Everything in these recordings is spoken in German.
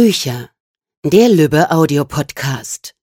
Bücher. Der Lübbe Audiopodcast.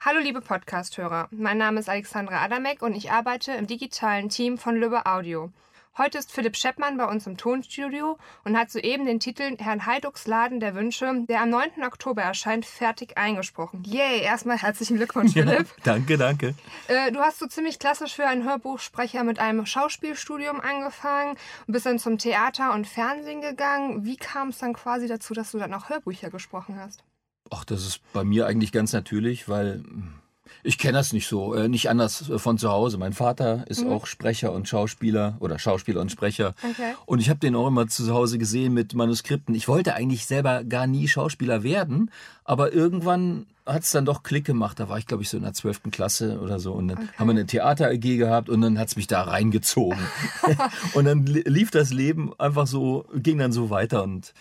Hallo liebe Podcasthörer, mein Name ist Alexandra Adamek und ich arbeite im digitalen Team von Lübbe Audio. Heute ist Philipp Scheppmann bei uns im Tonstudio und hat soeben den Titel Herrn Heiducks Laden der Wünsche, der am 9. Oktober erscheint, fertig eingesprochen. Yay, erstmal herzlichen Glückwunsch, Philipp. Ja, danke, danke. Äh, du hast so ziemlich klassisch für einen Hörbuchsprecher mit einem Schauspielstudium angefangen und bist dann zum Theater und Fernsehen gegangen. Wie kam es dann quasi dazu, dass du dann auch Hörbücher gesprochen hast? Ach, das ist bei mir eigentlich ganz natürlich, weil hm, ich kenne das nicht so, äh, nicht anders äh, von zu Hause. Mein Vater ist mhm. auch Sprecher und Schauspieler oder Schauspieler und Sprecher. Okay. Und ich habe den auch immer zu Hause gesehen mit Manuskripten. Ich wollte eigentlich selber gar nie Schauspieler werden, aber irgendwann hat es dann doch Klick gemacht. Da war ich, glaube ich, so in der 12. Klasse oder so. Und dann okay. haben wir eine Theater-AG gehabt und dann hat es mich da reingezogen. und dann lief das Leben einfach so, ging dann so weiter. Und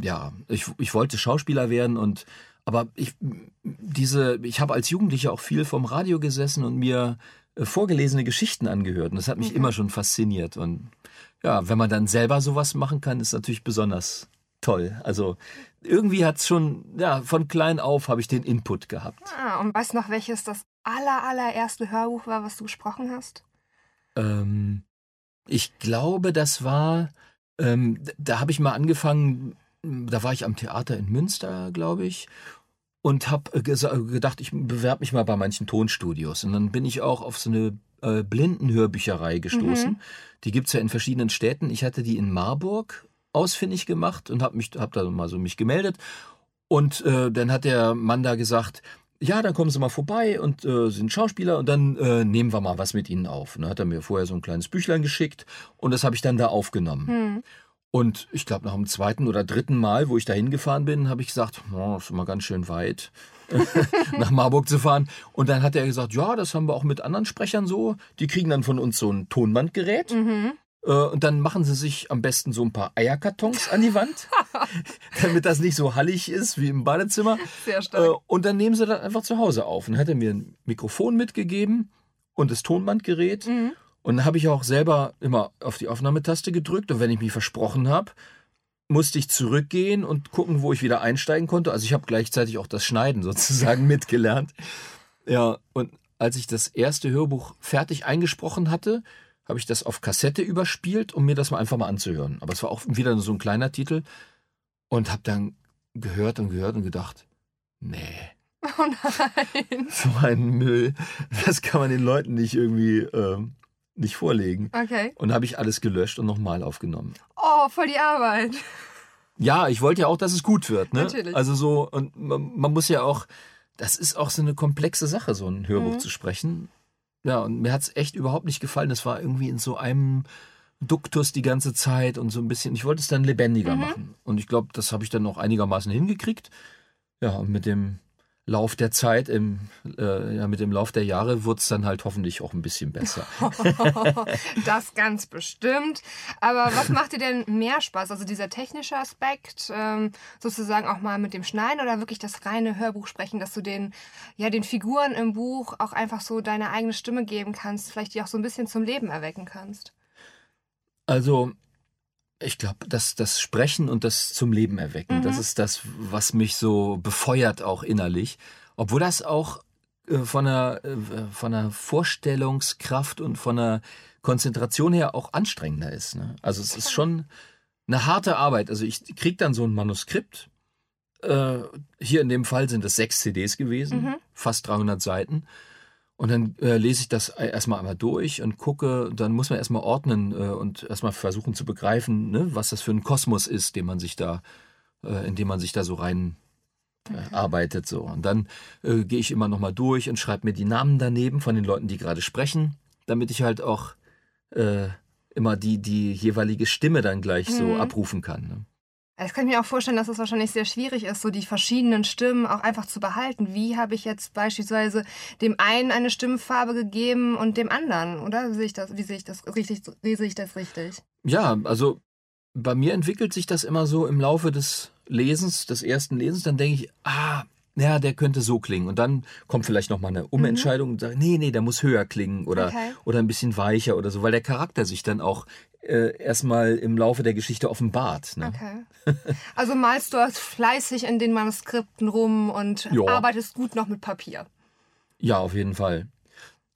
ja, ich, ich wollte Schauspieler werden und aber ich, diese, ich habe als Jugendlicher auch viel vom Radio gesessen und mir äh, vorgelesene Geschichten angehört. Und das hat mich mhm. immer schon fasziniert. Und ja, wenn man dann selber sowas machen kann, ist natürlich besonders toll. Also irgendwie hat es schon, ja, von klein auf habe ich den Input gehabt. Ah, und weißt noch, welches das aller, allererste Hörbuch war, was du gesprochen hast? Ähm, ich glaube, das war, ähm, da habe ich mal angefangen, da war ich am Theater in Münster, glaube ich und habe äh, gedacht, ich bewerbe mich mal bei manchen Tonstudios. Und dann bin ich auch auf so eine äh, Blindenhörbücherei gestoßen. Mhm. Die gibt's ja in verschiedenen Städten. Ich hatte die in Marburg ausfindig gemacht und habe mich hab da mal so mich gemeldet. Und äh, dann hat der Mann da gesagt, ja, dann kommen Sie mal vorbei und äh, sind Schauspieler und dann äh, nehmen wir mal was mit Ihnen auf. Und dann hat er mir vorher so ein kleines Büchlein geschickt und das habe ich dann da aufgenommen. Mhm. Und ich glaube, nach dem zweiten oder dritten Mal, wo ich da hingefahren bin, habe ich gesagt, oh, ist immer ganz schön weit, nach Marburg zu fahren. Und dann hat er gesagt, ja, das haben wir auch mit anderen Sprechern so. Die kriegen dann von uns so ein Tonbandgerät. Mhm. Äh, und dann machen sie sich am besten so ein paar Eierkartons an die Wand, damit das nicht so hallig ist wie im Badezimmer. Sehr stark. Äh, und dann nehmen sie das einfach zu Hause auf. Und dann hat er mir ein Mikrofon mitgegeben und das Tonbandgerät. Mhm. Und dann habe ich auch selber immer auf die Aufnahmetaste gedrückt und wenn ich mich versprochen habe, musste ich zurückgehen und gucken, wo ich wieder einsteigen konnte. Also ich habe gleichzeitig auch das Schneiden sozusagen mitgelernt. Ja, und als ich das erste Hörbuch fertig eingesprochen hatte, habe ich das auf Kassette überspielt, um mir das mal einfach mal anzuhören. Aber es war auch wieder so ein kleiner Titel und habe dann gehört und gehört und gedacht, nee. Oh nein. So ein Müll. Das kann man den Leuten nicht irgendwie ähm, nicht vorlegen. Okay. Und habe ich alles gelöscht und nochmal aufgenommen. Oh, voll die Arbeit. Ja, ich wollte ja auch, dass es gut wird. Ne? Natürlich. Also so, und man, man muss ja auch, das ist auch so eine komplexe Sache, so ein Hörbuch mhm. zu sprechen. Ja, und mir hat es echt überhaupt nicht gefallen. Das war irgendwie in so einem Duktus die ganze Zeit und so ein bisschen. Ich wollte es dann lebendiger mhm. machen. Und ich glaube, das habe ich dann noch einigermaßen hingekriegt. Ja, und mit dem Lauf der Zeit, im, äh, ja, mit dem Lauf der Jahre wird es dann halt hoffentlich auch ein bisschen besser. das ganz bestimmt. Aber was macht dir denn mehr Spaß? Also dieser technische Aspekt, ähm, sozusagen auch mal mit dem Schneiden oder wirklich das reine Hörbuch sprechen, dass du den, ja, den Figuren im Buch auch einfach so deine eigene Stimme geben kannst, vielleicht die auch so ein bisschen zum Leben erwecken kannst? Also ich glaube, das, das Sprechen und das zum Leben erwecken, mhm. das ist das, was mich so befeuert auch innerlich. Obwohl das auch äh, von der, äh, von der Vorstellungskraft und von der Konzentration her auch anstrengender ist. Ne? Also es ist schon eine harte Arbeit. Also ich krieg dann so ein Manuskript. Äh, hier in dem Fall sind es sechs CDs gewesen, mhm. fast 300 Seiten. Und dann äh, lese ich das erstmal einmal durch und gucke, dann muss man erstmal ordnen äh, und erstmal versuchen zu begreifen, ne, was das für ein Kosmos ist, den man sich da, äh, in dem man sich da so rein äh, arbeitet. So. Und dann äh, gehe ich immer nochmal durch und schreibe mir die Namen daneben von den Leuten, die gerade sprechen, damit ich halt auch äh, immer die, die jeweilige Stimme dann gleich mhm. so abrufen kann. Ne? Ich kann mir auch vorstellen, dass es wahrscheinlich sehr schwierig ist, so die verschiedenen Stimmen auch einfach zu behalten. Wie habe ich jetzt beispielsweise dem einen eine Stimmfarbe gegeben und dem anderen, oder? Wie sehe ich das, wie sehe ich das richtig? Wie sehe ich das richtig? Ja, also bei mir entwickelt sich das immer so im Laufe des Lesens, des ersten Lesens, dann denke ich, ah, ja, der könnte so klingen. Und dann kommt vielleicht noch mal eine Umentscheidung und sagt, nee, nee, der muss höher klingen oder, Mhm. Okay. oder ein bisschen weicher oder so, weil der Charakter sich dann auch äh, erstmal im Laufe der Geschichte offenbart. Ne? Okay. Also malst du fleißig in den Manuskripten rum und Ja. arbeitest gut noch mit Papier. Ja, auf jeden Fall.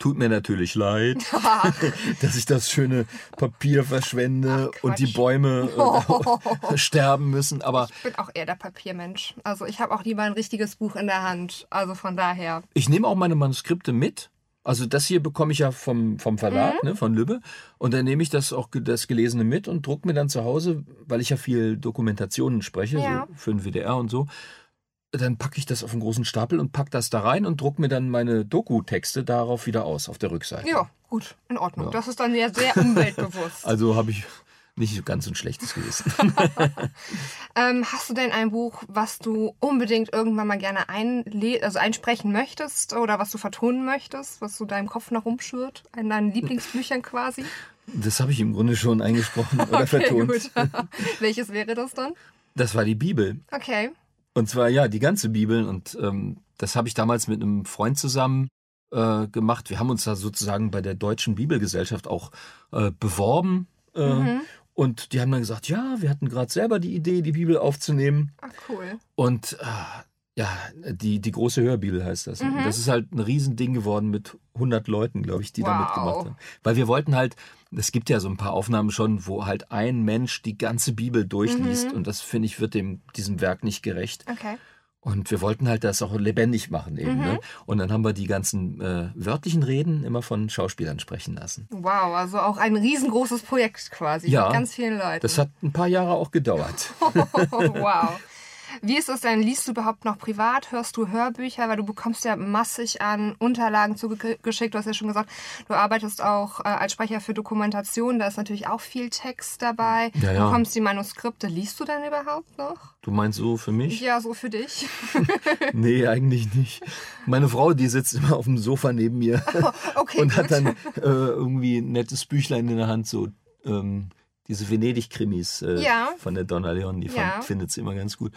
Tut mir natürlich leid, dass ich das schöne Papier verschwende Ach, und die. Bäume äh, sterben müssen. Aber Ich bin auch eher der Papiermensch. Also ich habe auch lieber ein richtiges Buch in der Hand. Also von daher. ich nehme auch meine Manuskripte mit. Also das hier bekomme ich ja vom, vom Verlag, ne, von Lübbe. Und dann nehme ich das auch das Gelesene mit und druck mir dann zu Hause, weil ich ja viel Dokumentationen spreche, Ja. so für den WDR und so. Dann packe ich das auf einen großen Stapel und packe das da rein und druck mir dann meine Doku-Texte darauf wieder aus, auf der Rückseite. Ja, gut, in Ordnung. Ja. Das ist dann ja sehr umweltbewusst. Also habe ich nicht ganz so ein schlechtes Gewissen. ähm, hast du denn ein Buch, was du unbedingt irgendwann mal gerne einle also einsprechen möchtest oder was du vertonen möchtest, was so deinem Kopf noch rumschwirrt? In deinen Lieblingsbüchern quasi? Das habe ich im Grunde schon eingesprochen oder vertont. gut. Welches wäre das dann? Das war die Bibel. Okay. Und zwar ja, die ganze Bibel. Und ähm, das habe ich damals mit einem Freund zusammen äh, gemacht. Wir haben uns da sozusagen bei der Deutschen Bibelgesellschaft auch äh, beworben. Äh, Mhm. Und die haben dann gesagt, ja, wir hatten gerade selber die Idee, die Bibel aufzunehmen. Ach, cool. Und äh, ja, die, die große Hörbibel heißt das. Mhm. Das ist halt ein Riesending geworden mit 100 Leuten, glaube ich, die da Wow. mitgemacht haben. Weil wir wollten halt, es gibt ja so ein paar Aufnahmen schon, wo halt ein Mensch die ganze Bibel durchliest. Mhm. Und das, finde ich, wird dem, diesem Werk nicht gerecht. Okay. Und wir wollten halt das auch lebendig machen eben. Mhm. Ne? Und dann haben wir die ganzen äh, wörtlichen Reden immer von Schauspielern sprechen lassen. Wow, also auch ein riesengroßes Projekt quasi. Ja. Mit ganz vielen Leuten. Das hat ein paar Jahre auch gedauert. wow. Wie ist es denn? Liest du überhaupt noch privat? Hörst du Hörbücher? Weil du bekommst ja massig an Unterlagen zugeschickt. Du hast ja schon gesagt, du arbeitest auch äh, als Sprecher für Dokumentation. Da ist natürlich auch viel Text dabei. Ja, Du ja. bekommst die Manuskripte. Liest du denn überhaupt noch? Du meinst so für mich? Ja, so für dich. Nee, eigentlich nicht. Meine Frau, die sitzt immer auf dem Sofa neben mir Okay, und hat gut. dann äh, irgendwie ein nettes Büchlein in der Hand, so ähm, diese Venedig-Krimis äh, Ja. von der Donna Leon, die Ja. findet sie immer ganz gut.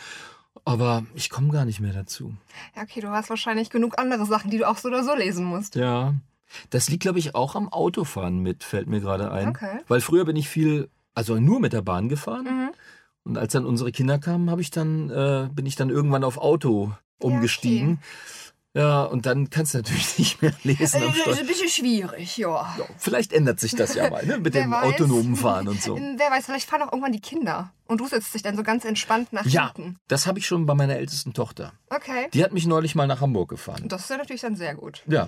Aber ich komme gar nicht mehr dazu. Ja, okay, du hast wahrscheinlich genug andere Sachen, die du auch so oder so lesen musst. Ja. Das liegt, glaube ich, auch am Autofahren mit, fällt mir gerade ein. Okay. Weil früher bin ich viel, also nur mit der Bahn gefahren. Mhm. Und als dann unsere Kinder kamen, habe ich dann, äh, bin ich dann irgendwann auf Auto umgestiegen. Ja, und dann kannst du natürlich nicht mehr lesen am Äh, ist ein bisschen schwierig, ja. Ja, vielleicht ändert sich das ja mal, ne? Mit Wer dem weiß. autonomen Fahren und so. Wer weiß, vielleicht fahren auch irgendwann die Kinder. Und du setzt dich dann so ganz entspannt nach Ja, hinten. das habe ich schon bei meiner ältesten Tochter. Okay. Die hat mich neulich mal nach Hamburg gefahren. Das ist ja natürlich dann sehr gut. Ja,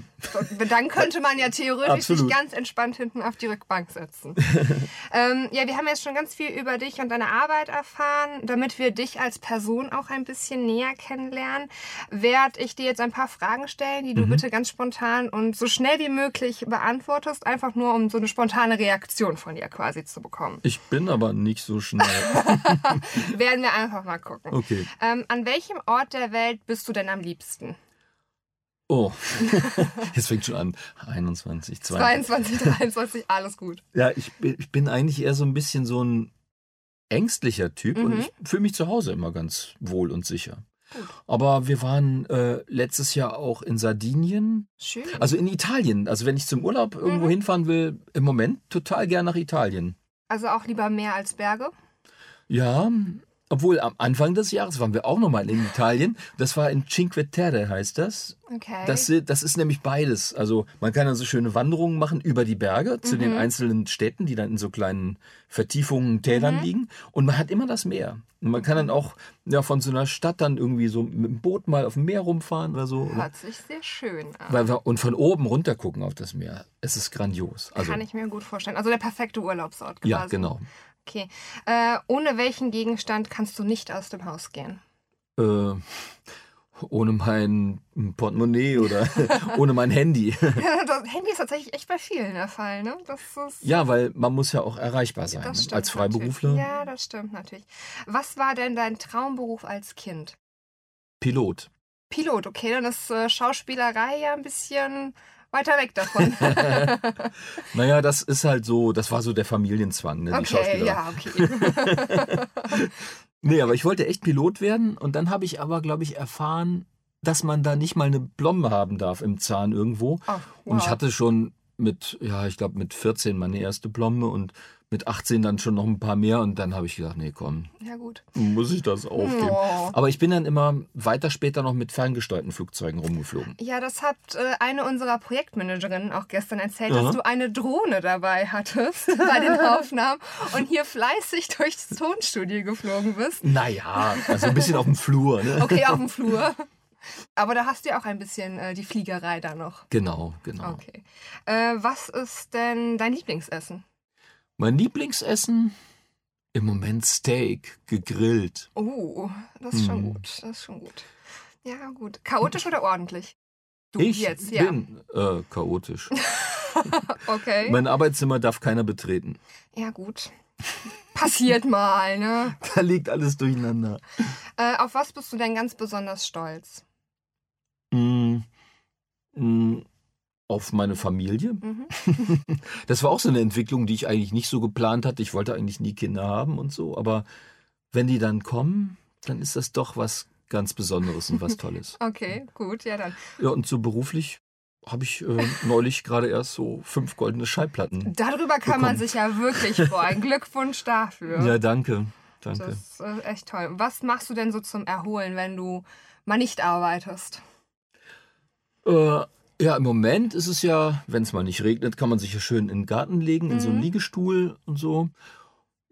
Dann könnte man ja theoretisch Absolut. sich ganz entspannt hinten auf die Rückbank setzen. ähm, ja, wir haben jetzt schon ganz viel über dich und deine Arbeit erfahren. Damit wir dich als Person auch ein bisschen näher kennenlernen, werde ich dir jetzt ein paar Fragen stellen, die du Mhm. bitte ganz spontan und so schnell wie möglich beantwortest. Einfach nur, um so eine spontane Reaktion von dir quasi zu bekommen. ich bin aber nicht so schnell. Werden wir einfach mal gucken. Okay. Ähm, an welchem Ort der Welt bist du denn am liebsten? Oh, jetzt fängt schon an. 21, 22. 22, 23, alles gut. Ja, ich, bin- ich bin eigentlich eher so ein bisschen so ein ängstlicher Typ und Mhm. ich fühle mich zu Hause immer ganz wohl und sicher. Gut. Aber wir waren äh, letztes Jahr auch in Sardinien, Schön. also in Italien. Also wenn ich zum Urlaub irgendwo Mhm. hinfahren will, im Moment total gern nach Italien. Also auch lieber Meer als Berge? Ja, obwohl am Anfang des Jahres waren wir auch nochmal in Italien. Das war in Cinque Terre, heißt das. Okay. Das, das ist nämlich beides. Also man kann also schöne Wanderungen machen über die Berge zu den Mhm. einzelnen Städten, die dann in so kleinen Vertiefungen, Tälern Mhm. liegen. Und man hat immer das Meer. Und man kann dann auch ja, von so einer Stadt dann irgendwie so mit dem Boot mal auf dem Meer rumfahren oder so. Hört sich sehr schön an. Und von oben runter gucken auf das Meer. Es ist grandios. Also, Kann ich mir gut vorstellen. Also der perfekte Urlaubsort quasi. ja, genau. Okay. Äh, ohne welchen Gegenstand kannst du nicht aus dem Haus gehen? Äh, ohne mein Portemonnaie oder ohne mein Handy. das Handy ist tatsächlich echt bei vielen der Fall, ne? Ja, weil man muss ja auch erreichbar sein. ne? Als Freiberufler. Natürlich. Ja, das stimmt natürlich. Was war denn dein Traumberuf als Kind? Pilot. Pilot, okay, dann ist äh, Schauspielerei ja ein bisschen weiter weg davon. Naja, das ist halt so, das war so der Familienzwang, ne, okay, ja, okay. Nee, aber ich wollte echt Pilot werden und dann habe ich aber, glaube ich, erfahren, dass man da nicht mal eine Blombe haben darf im Zahn irgendwo. Oh, Und ich wow. hatte schon mit, ja, ich glaube mit 14 meine erste Blombe und mit 18 dann schon noch ein paar mehr und dann habe ich gedacht, nee, komm, Ja, gut. muss ich das aufgeben. Oh. Aber ich bin dann immer weiter später noch mit ferngesteuerten Flugzeugen rumgeflogen. Ja, das hat äh, eine unserer Projektmanagerinnen auch gestern erzählt, Aha. dass du eine Drohne dabei hattest bei den Aufnahmen und hier fleißig durchs Tonstudio geflogen bist. Naja, also ein bisschen auf dem Flur. Ne? Okay, auf dem Flur. Aber da hast du ja auch ein bisschen äh, die Fliegerei da noch. Genau, genau. Okay. Äh, was ist denn dein Lieblingsessen? Mein Lieblingsessen? Im Moment Steak, gegrillt. Oh, das ist schon Hm. gut. Das ist schon gut. Ja, gut. Chaotisch oder ordentlich? Du ich jetzt, ja. bin äh, chaotisch. Okay. mein Arbeitszimmer darf keiner betreten. Ja, gut. Passiert mal, ne? Da liegt alles durcheinander. Äh, auf was bist du denn ganz besonders stolz? Mm, mm, auf meine Familie. Mhm. Das war auch so eine Entwicklung, die ich eigentlich nicht so geplant hatte. Ich wollte eigentlich nie Kinder haben und so, aber wenn die dann kommen, dann ist das doch was ganz Besonderes und was Tolles. Okay, gut, ja dann. Ja, und so beruflich habe ich äh, neulich gerade erst so fünf goldene Schallplatten. Darüber kann man Bekommen. sich ja wirklich freuen. Glückwunsch dafür. Ja, danke. Danke. Das ist äh, echt toll. Was machst du denn so zum Erholen, wenn du mal nicht arbeitest? Äh, ja, im Moment ist es ja, wenn es mal nicht regnet, kann man sich ja schön in den Garten legen, in so einen Mhm. Liegestuhl und so.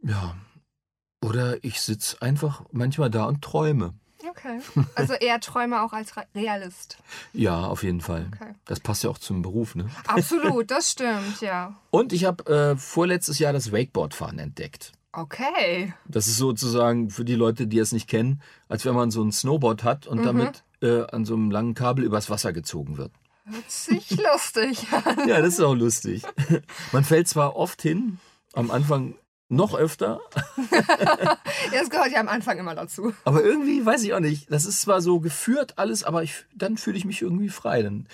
Ja. Oder ich sitze einfach manchmal da und träume. Okay. Also eher Träume auch als Re- Realist. Ja, auf jeden Fall. Okay. Das passt ja auch zum Beruf, ne? Absolut, das stimmt, ja. Und ich habe äh, vorletztes Jahr das Wakeboardfahren entdeckt. Okay. Das ist sozusagen für die Leute, die es nicht kennen, als wenn man so ein Snowboard hat und Mhm. damit äh, an so einem langen Kabel übers Wasser gezogen wird. Hört sich lustig an. Ja, das ist auch lustig. Man fällt zwar oft hin, am Anfang noch öfter, Das gehört ja am Anfang immer dazu. aber irgendwie weiß ich auch nicht. Das ist zwar so geführt alles, aber ich, dann fühle ich mich irgendwie frei. Dann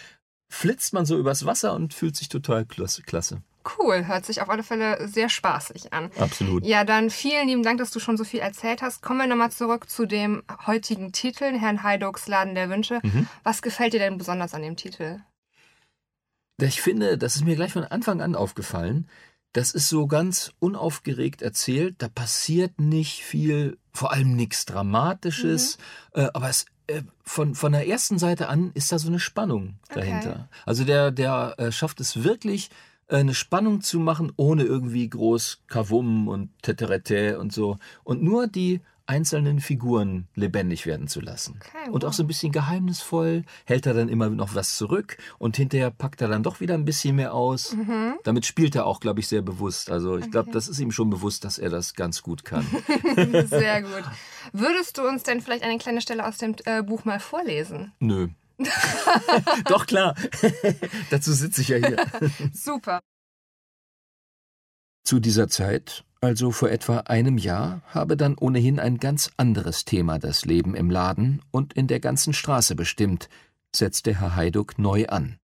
flitzt man so übers Wasser und fühlt sich total klasse. Cool, hört sich auf alle Fälle sehr spaßig an. Absolut. Ja, dann vielen lieben Dank, dass du schon so viel erzählt hast. Kommen wir nochmal zurück zu dem heutigen Titel, Herrn Heiducks Laden der Wünsche. Mhm. Was gefällt dir denn besonders an dem Titel? Ich finde, das ist mir gleich von Anfang an aufgefallen. Das ist so ganz unaufgeregt erzählt. Da passiert nicht viel, vor allem nichts Dramatisches. Äh, aber es, äh, von, von der ersten Seite an ist da so eine Spannung dahinter. Also der, der äh, schafft es wirklich, eine Spannung zu machen, ohne irgendwie groß Kavum und Teterete und so. Und nur die einzelnen Figuren lebendig werden zu lassen. Okay, Und auch so ein bisschen geheimnisvoll, hält er dann immer noch was zurück und hinterher packt er dann doch wieder ein bisschen mehr aus. Mhm. Damit spielt er auch, glaube ich, sehr bewusst. Also ich glaube, Okay. das ist ihm schon bewusst, dass er das ganz gut kann. Sehr gut. Würdest du uns denn vielleicht eine kleine Stelle aus dem äh, Buch mal vorlesen? Nö. doch klar. Dazu sitze ich ja hier. Super. Zu dieser Zeit, also vor etwa einem Jahr, habe dann ohnehin ein ganz anderes Thema das Leben im Laden und in der ganzen Straße bestimmt, setzte Herr Heiduck neu an.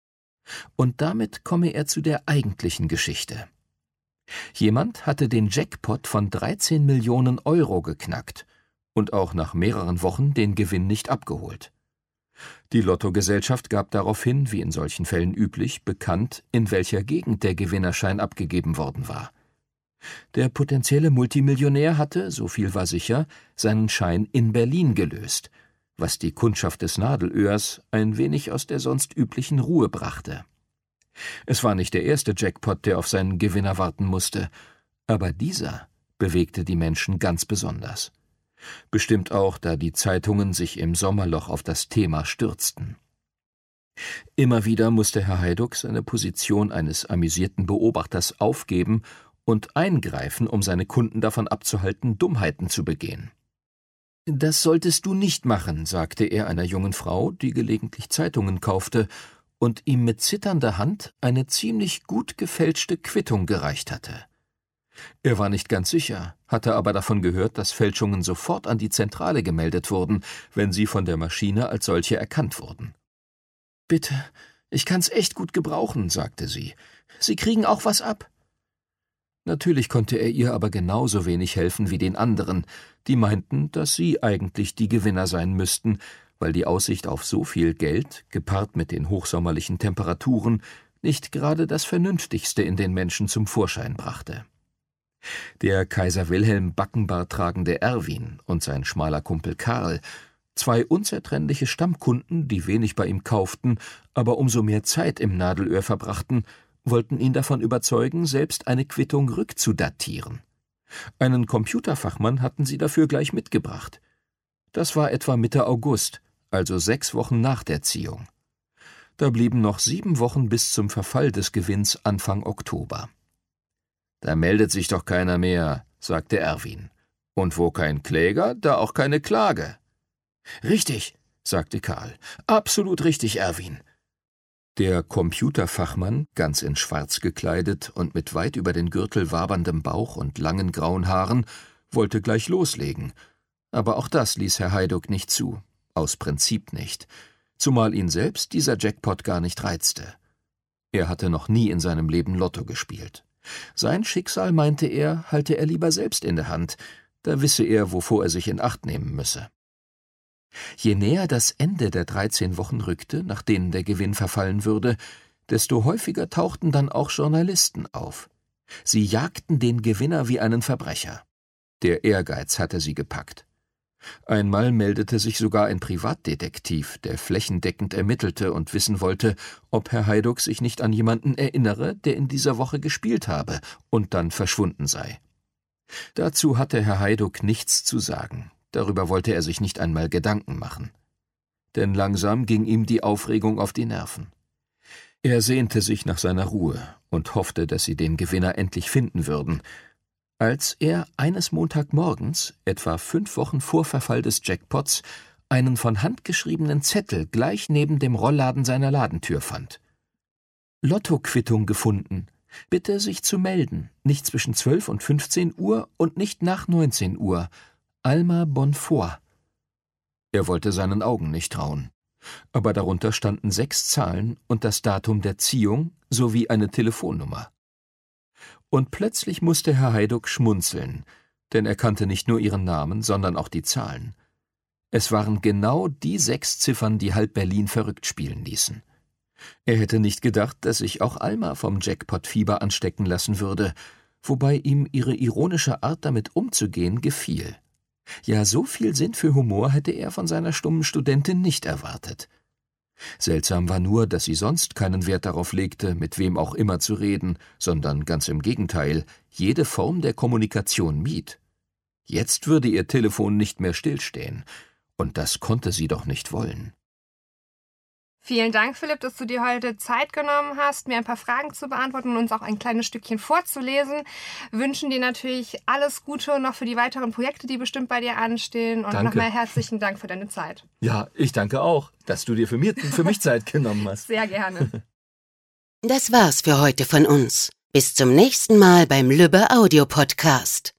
Und damit komme er zu der eigentlichen Geschichte. Jemand hatte den Jackpot von 13 Millionen Euro geknackt und auch nach mehreren Wochen den Gewinn nicht abgeholt. Die Lottogesellschaft gab daraufhin, wie in solchen Fällen üblich, bekannt, in welcher Gegend der Gewinnerschein abgegeben worden war. Der potenzielle Multimillionär hatte, so viel war sicher, seinen Schein in Berlin gelöst, was die Kundschaft des Nadelöhrs ein wenig aus der sonst üblichen Ruhe brachte. Es war nicht der erste Jackpot, der auf seinen Gewinner warten musste, aber dieser bewegte die Menschen ganz besonders. Bestimmt auch, da die Zeitungen sich im Sommerloch auf das Thema stürzten. Immer wieder musste Herr Heiduck seine Position eines amüsierten Beobachters aufgeben und eingreifen, um seine Kunden davon abzuhalten, Dummheiten zu begehen. Das solltest du nicht machen, sagte er einer jungen Frau, die gelegentlich Zeitungen kaufte und ihm mit zitternder Hand eine ziemlich gut gefälschte Quittung gereicht hatte. Er war nicht ganz sicher, hatte aber davon gehört, dass Fälschungen sofort an die Zentrale gemeldet wurden, wenn sie von der Maschine als solche erkannt wurden. Bitte, ich kann's echt gut gebrauchen, sagte sie. Sie kriegen auch was ab. Natürlich konnte er ihr aber genauso wenig helfen wie den anderen, die meinten, dass sie eigentlich die Gewinner sein müssten, weil die Aussicht auf so viel Geld, gepaart mit den hochsommerlichen Temperaturen, nicht gerade das Vernünftigste in den Menschen zum Vorschein brachte. Der Kaiser Wilhelm Backenbart tragende Erwin und sein schmaler Kumpel Karl, zwei unzertrennliche Stammkunden, die wenig bei ihm kauften, aber umso mehr Zeit im Nadelöhr verbrachten, wollten ihn davon überzeugen, selbst eine Quittung rückzudatieren. Einen Computerfachmann hatten sie dafür gleich mitgebracht. Das war etwa Mitte August, also sechs Wochen nach der Ziehung. Da blieben noch sieben Wochen bis zum Verfall des Gewinns Anfang Oktober. Da meldet sich doch keiner mehr, sagte Erwin. Und wo kein Kläger, da auch keine Klage. Richtig, sagte Karl. Absolut richtig, Erwin. Der Computerfachmann, ganz in Schwarz gekleidet und mit weit über den Gürtel waberndem Bauch und langen grauen Haaren, wollte gleich loslegen. Aber auch das ließ Herr Heiduck nicht zu. Aus Prinzip nicht. Zumal ihn selbst dieser Jackpot gar nicht reizte. Er hatte noch nie in seinem Leben Lotto gespielt. Sein Schicksal, meinte er, halte er lieber selbst in der Hand, da wisse er, wovor er sich in Acht nehmen müsse. Je näher das Ende der dreizehn Wochen rückte, nach denen der Gewinn verfallen würde, desto häufiger tauchten dann auch Journalisten auf. Sie jagten den Gewinner wie einen Verbrecher. Der Ehrgeiz hatte sie gepackt. Einmal meldete sich sogar ein Privatdetektiv, der flächendeckend ermittelte und wissen wollte, ob Herr Heiduck sich nicht an jemanden erinnere, der in dieser Woche gespielt habe und dann verschwunden sei. Dazu hatte Herr Heiduck nichts zu sagen. Darüber wollte er sich nicht einmal Gedanken machen. Denn langsam ging ihm die Aufregung auf die Nerven. Er sehnte sich nach seiner Ruhe und hoffte, dass sie den Gewinner endlich finden würden. Als er eines Montagmorgens, etwa fünf Wochen vor Verfall des Jackpots, einen von Hand geschriebenen Zettel gleich neben dem Rollladen seiner Ladentür fand. Lottoquittung gefunden. Bitte sich zu melden, nicht zwischen zwölf und fünfzehn Uhr und nicht nach neunzehn Uhr. Alma Bonfoy. Er wollte seinen Augen nicht trauen. Aber darunter standen sechs Zahlen und das Datum der Ziehung sowie eine Telefonnummer. Und plötzlich musste Herr Heiduck schmunzeln, denn er kannte nicht nur ihren Namen, sondern auch die Zahlen. Es waren genau die sechs Ziffern, die halb Berlin verrückt spielen ließen. Er hätte nicht gedacht, dass sich auch Alma vom Jackpot-Fieber anstecken lassen würde, wobei ihm ihre ironische Art damit umzugehen gefiel. Ja, so viel Sinn für Humor hätte er von seiner stummen Studentin nicht erwartet. Seltsam war nur, dass sie sonst keinen Wert darauf legte, mit wem auch immer zu reden, sondern ganz im Gegenteil, jede Form der Kommunikation mied. Jetzt würde ihr Telefon nicht mehr stillstehen, und das konnte sie doch nicht wollen. Vielen Dank, Philipp, dass du dir heute Zeit genommen hast, mir ein paar Fragen zu beantworten und uns auch ein kleines Stückchen vorzulesen. Wünschen dir natürlich alles Gute noch für die weiteren Projekte, die bestimmt bei dir anstehen. Und nochmal herzlichen Dank für deine Zeit. Ja, ich danke auch, dass du dir für, mir, für mich Zeit genommen hast. Sehr gerne. Das war's für heute von uns. Bis zum nächsten Mal beim Lübbe Audio Podcast.